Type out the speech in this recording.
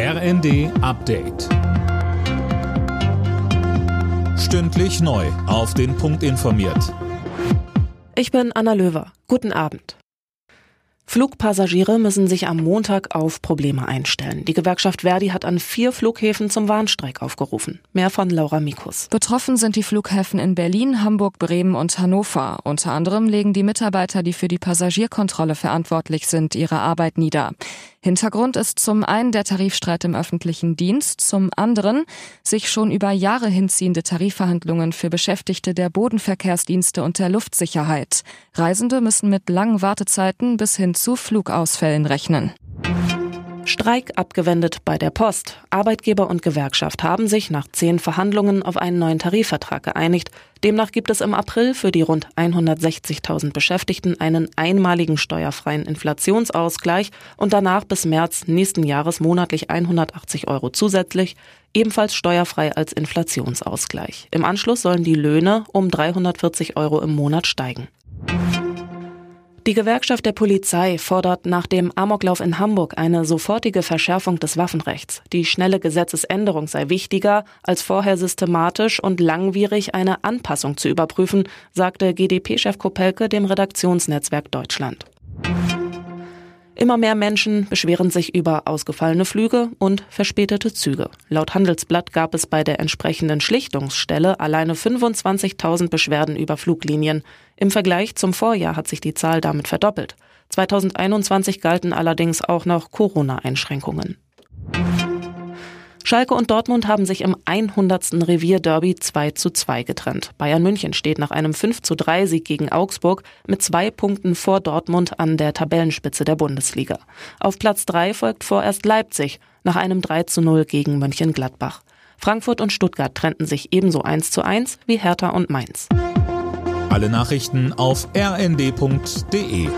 RND Update. Stündlich neu. Auf den Punkt informiert. Ich bin Anna Löwer. Guten Abend. Flugpassagiere müssen sich am Montag auf Probleme einstellen. Die Gewerkschaft Verdi hat an vier Flughäfen zum Warnstreik aufgerufen. Mehr von Laura Mikus. Betroffen sind die Flughäfen in Berlin, Hamburg, Bremen und Hannover. Unter anderem legen die Mitarbeiter, die für die Passagierkontrolle verantwortlich sind, ihre Arbeit nieder. Hintergrund ist zum einen der Tarifstreit im öffentlichen Dienst, zum anderen sich schon über Jahre hinziehende Tarifverhandlungen für Beschäftigte der Bodenverkehrsdienste und der Luftsicherheit. Reisende müssen mit langen Wartezeiten bis hin zu Flugausfällen rechnen. Streik abgewendet bei der Post. Arbeitgeber und Gewerkschaft haben sich nach zehn Verhandlungen auf einen neuen Tarifvertrag geeinigt. Demnach gibt es im April für die rund 160.000 Beschäftigten einen einmaligen steuerfreien Inflationsausgleich und danach bis März nächsten Jahres monatlich 180 Euro zusätzlich, ebenfalls steuerfrei als Inflationsausgleich. Im Anschluss sollen die Löhne um 340 Euro im Monat steigen. Die Gewerkschaft der Polizei fordert nach dem Amoklauf in Hamburg eine sofortige Verschärfung des Waffenrechts. Die schnelle Gesetzesänderung sei wichtiger, als vorher systematisch und langwierig eine Anpassung zu überprüfen, sagte GdP-Chef Kopelke dem Redaktionsnetzwerk Deutschland. Immer mehr Menschen beschweren sich über ausgefallene Flüge und verspätete Züge. Laut Handelsblatt gab es bei der entsprechenden Schlichtungsstelle alleine 25.000 Beschwerden über Fluglinien. Im Vergleich zum Vorjahr hat sich die Zahl damit verdoppelt. 2021 galten allerdings auch noch Corona-Einschränkungen. Schalke und Dortmund haben sich im 100. Revierderby 2 zu 2 getrennt. Bayern München steht nach einem 5 zu 3 Sieg gegen Augsburg mit zwei Punkten vor Dortmund an der Tabellenspitze der Bundesliga. Auf Platz 3 folgt vorerst Leipzig nach einem 3 zu 0 gegen Mönchengladbach. Frankfurt und Stuttgart trennten sich ebenso 1 zu 1 wie Hertha und Mainz. Alle Nachrichten auf rnd.de